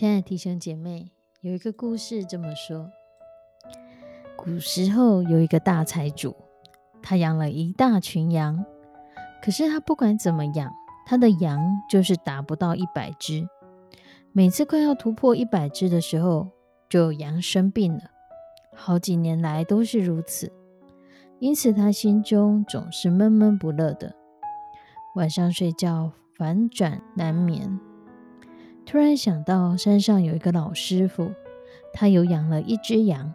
亲爱的弟兄姐妹，有一个故事这么说：古时候有一个大财主，他养了一大群羊，可是他不管怎么养，他的羊就是达不到一百只。每次快要突破一百只的时候，就有羊生病了，好几年来都是如此。因此他心中总是闷闷不乐的，晚上睡觉反转难眠。突然想到山上有一个老师傅，他有养了一只羊。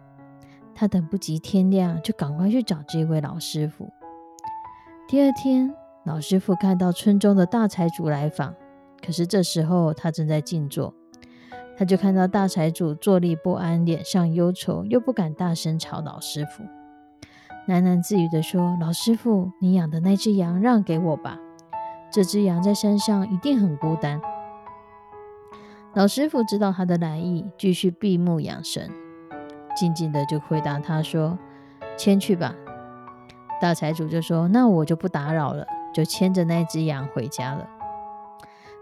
他等不及天亮，就赶快去找这位老师傅。第二天，老师傅看到村中的大财主来访，可是这时候他正在静坐，他就看到大财主坐立不安，脸上忧愁，又不敢大声吵老师傅，喃喃自语的说：“老师傅，你养的那只羊让给我吧，这只羊在山上一定很孤单。”老师傅知道他的来意，继续闭目养神，静静的就回答他说：“牵去吧。”大财主就说：“那我就不打扰了。”就牵着那只羊回家了。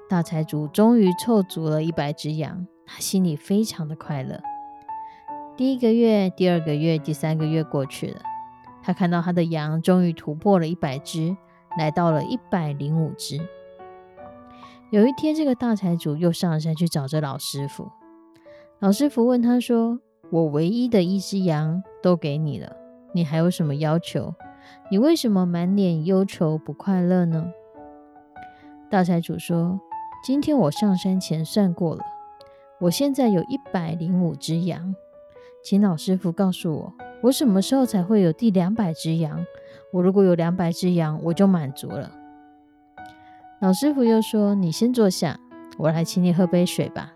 大财主终于凑足了一百只羊，他心里非常的快乐。第一个月、第二个月、第三个月过去了，他看到他的羊终于突破了一百只，来到了一百零五只。有一天，这个大财主又上山去找这老师傅。老师傅问他说：“我唯一的一只羊都给你了，你还有什么要求？你为什么满脸忧愁不快乐呢？”大财主说：“今天我上山前算过了，我现在有一百零五只羊，请老师傅告诉我，我什么时候才会有第两百只羊？我如果有两百只羊，我就满足了。”老师傅又说：“你先坐下，我来请你喝杯水吧。”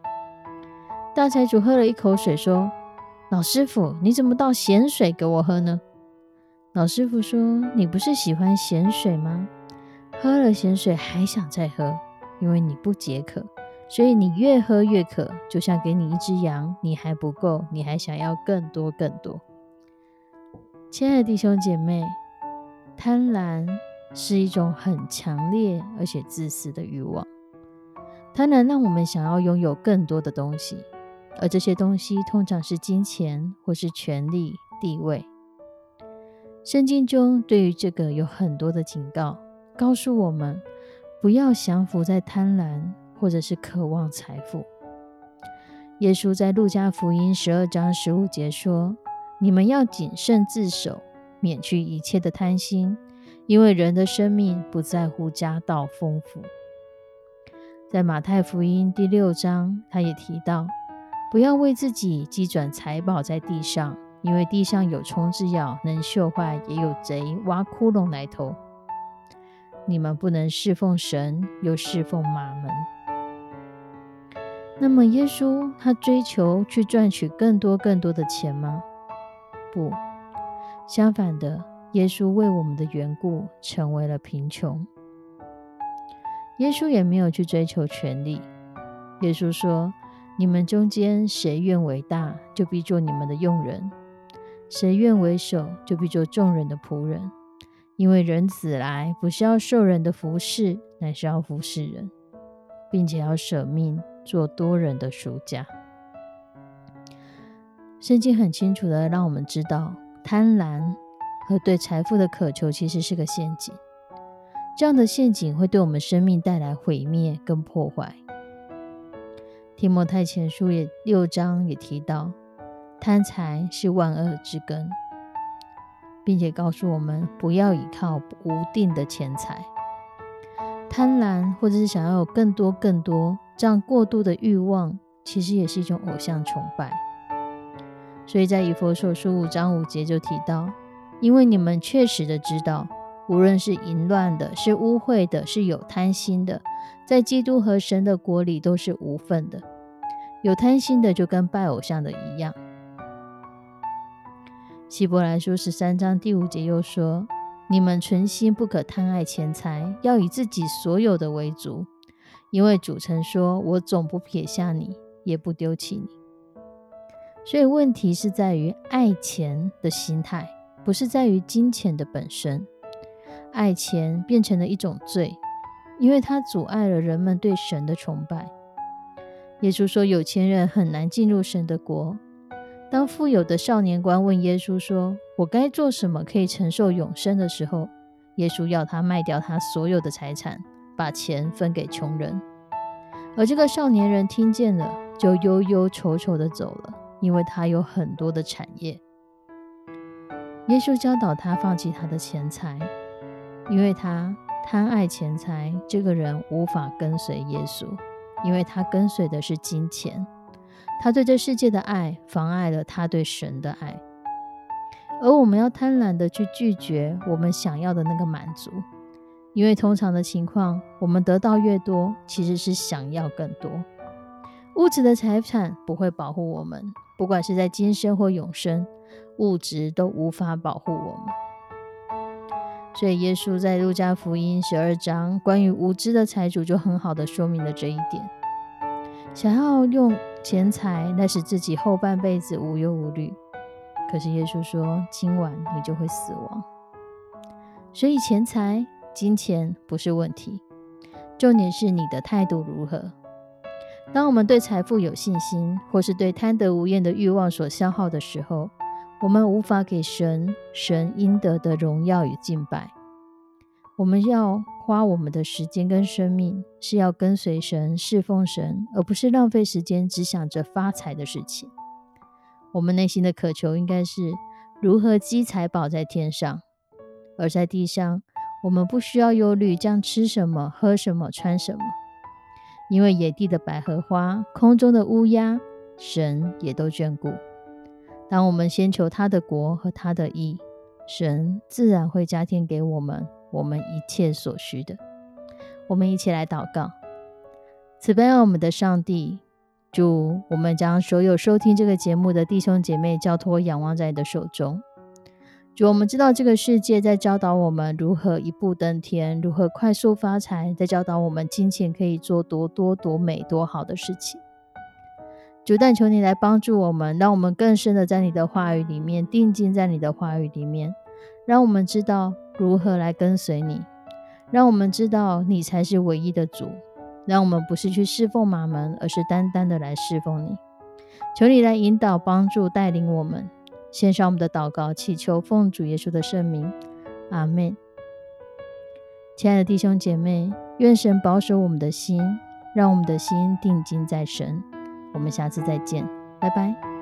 大财主喝了一口水，说：“老师傅，你怎么倒咸水给我喝呢？”老师傅说：“你不是喜欢咸水吗？喝了咸水还想再喝，因为你不解渴，所以你越喝越渴。就像给你一只羊，你还不够，你还想要更多更多。”亲爱的弟兄姐妹，贪婪。是一种很强烈而且自私的欲望，它能让我们想要拥有更多的东西，而这些东西通常是金钱或是权力、地位。圣经中对于这个有很多的警告，告诉我们不要降服在贪婪或者是渴望财富。耶稣在路加福音十二章十五节说：“你们要谨慎自守，免去一切的贪心。”因为人的生命不在乎家道丰富，在马太福音第六章，他也提到，不要为自己积转财宝在地上，因为地上有虫子咬，能锈坏；也有贼挖窟窿来偷。你们不能侍奉神，又侍奉马门。那么，耶稣他追求去赚取更多更多的钱吗？不，相反的。耶稣为我们的缘故成为了贫穷。耶稣也没有去追求权力。耶稣说：“你们中间谁愿为大，就必做你们的用人；谁愿为首，就必做众人的仆人。因为人子来，不是要受人的服侍，乃是要服侍人，并且要舍命做多人的赎价。”圣经很清楚的让我们知道，贪婪。和对财富的渴求其实是个陷阱。这样的陷阱会对我们生命带来毁灭跟破坏。提摩太前书也六章也提到，贪财是万恶之根，并且告诉我们不要依靠无定的钱财。贪婪或者是想要有更多更多这样过度的欲望，其实也是一种偶像崇拜。所以在以佛所书五章五节就提到，因为你们确实的知道。无论是淫乱的，是污秽的，是有贪心的，在基督和神的国里都是无份的。有贪心的，就跟拜偶像的一样。希伯来书十三章第五节又说：“你们存心不可贪爱钱财，要以自己所有的为主，因为主曾说：我总不撇下你，也不丢弃你。”所以问题是在于爱钱的心态，不是在于金钱的本身。爱钱变成了一种罪，因为它阻碍了人们对神的崇拜。耶稣说：“有钱人很难进入神的国。”当富有的少年官问耶稣说：“我该做什么可以承受永生的时候？”耶稣要他卖掉他所有的财产，把钱分给穷人。而这个少年人听见了，就忧忧愁愁的走了，因为他有很多的产业。耶稣教导他放弃他的钱财。因为他贪爱钱财，这个人无法跟随耶稣，因为他跟随的是金钱。他对这世界的爱妨碍了他对神的爱。而我们要贪婪的去拒绝我们想要的那个满足，因为通常的情况，我们得到越多，其实是想要更多。物质的财产不会保护我们，不管是在今生或永生，物质都无法保护我们。所以，耶稣在路加福音十二章关于无知的财主，就很好的说明了这一点。想要用钱财来使自己后半辈子无忧无虑，可是耶稣说，今晚你就会死亡。所以，钱财、金钱不是问题，重点是你的态度如何。当我们对财富有信心，或是对贪得无厌的欲望所消耗的时候，我们无法给神神应得的荣耀与敬拜。我们要花我们的时间跟生命，是要跟随神、侍奉神，而不是浪费时间只想着发财的事情。我们内心的渴求应该是如何积财宝在天上，而在地上，我们不需要忧虑将吃什么、喝什么、穿什么，因为野地的百合花、空中的乌鸦，神也都眷顾。当我们先求他的国和他的义，神自然会加添给我们我们一切所需的。我们一起来祷告：慈悲爱我们的上帝，主，我们将所有收听这个节目的弟兄姐妹交托仰望在你的手中。主，我们知道这个世界在教导我们如何一步登天，如何快速发财，在教导我们金钱可以做多多多美多好的事情。主，但求你来帮助我们，让我们更深的在你的话语里面定睛在你的话语里面，让我们知道如何来跟随你，让我们知道你才是唯一的主，让我们不是去侍奉马门，而是单单的来侍奉你。求你来引导、帮助、带领我们，献上我们的祷告，祈求奉主耶稣的圣名，阿门。亲爱的弟兄姐妹，愿神保守我们的心，让我们的心定睛在神。我们下次再见，拜拜。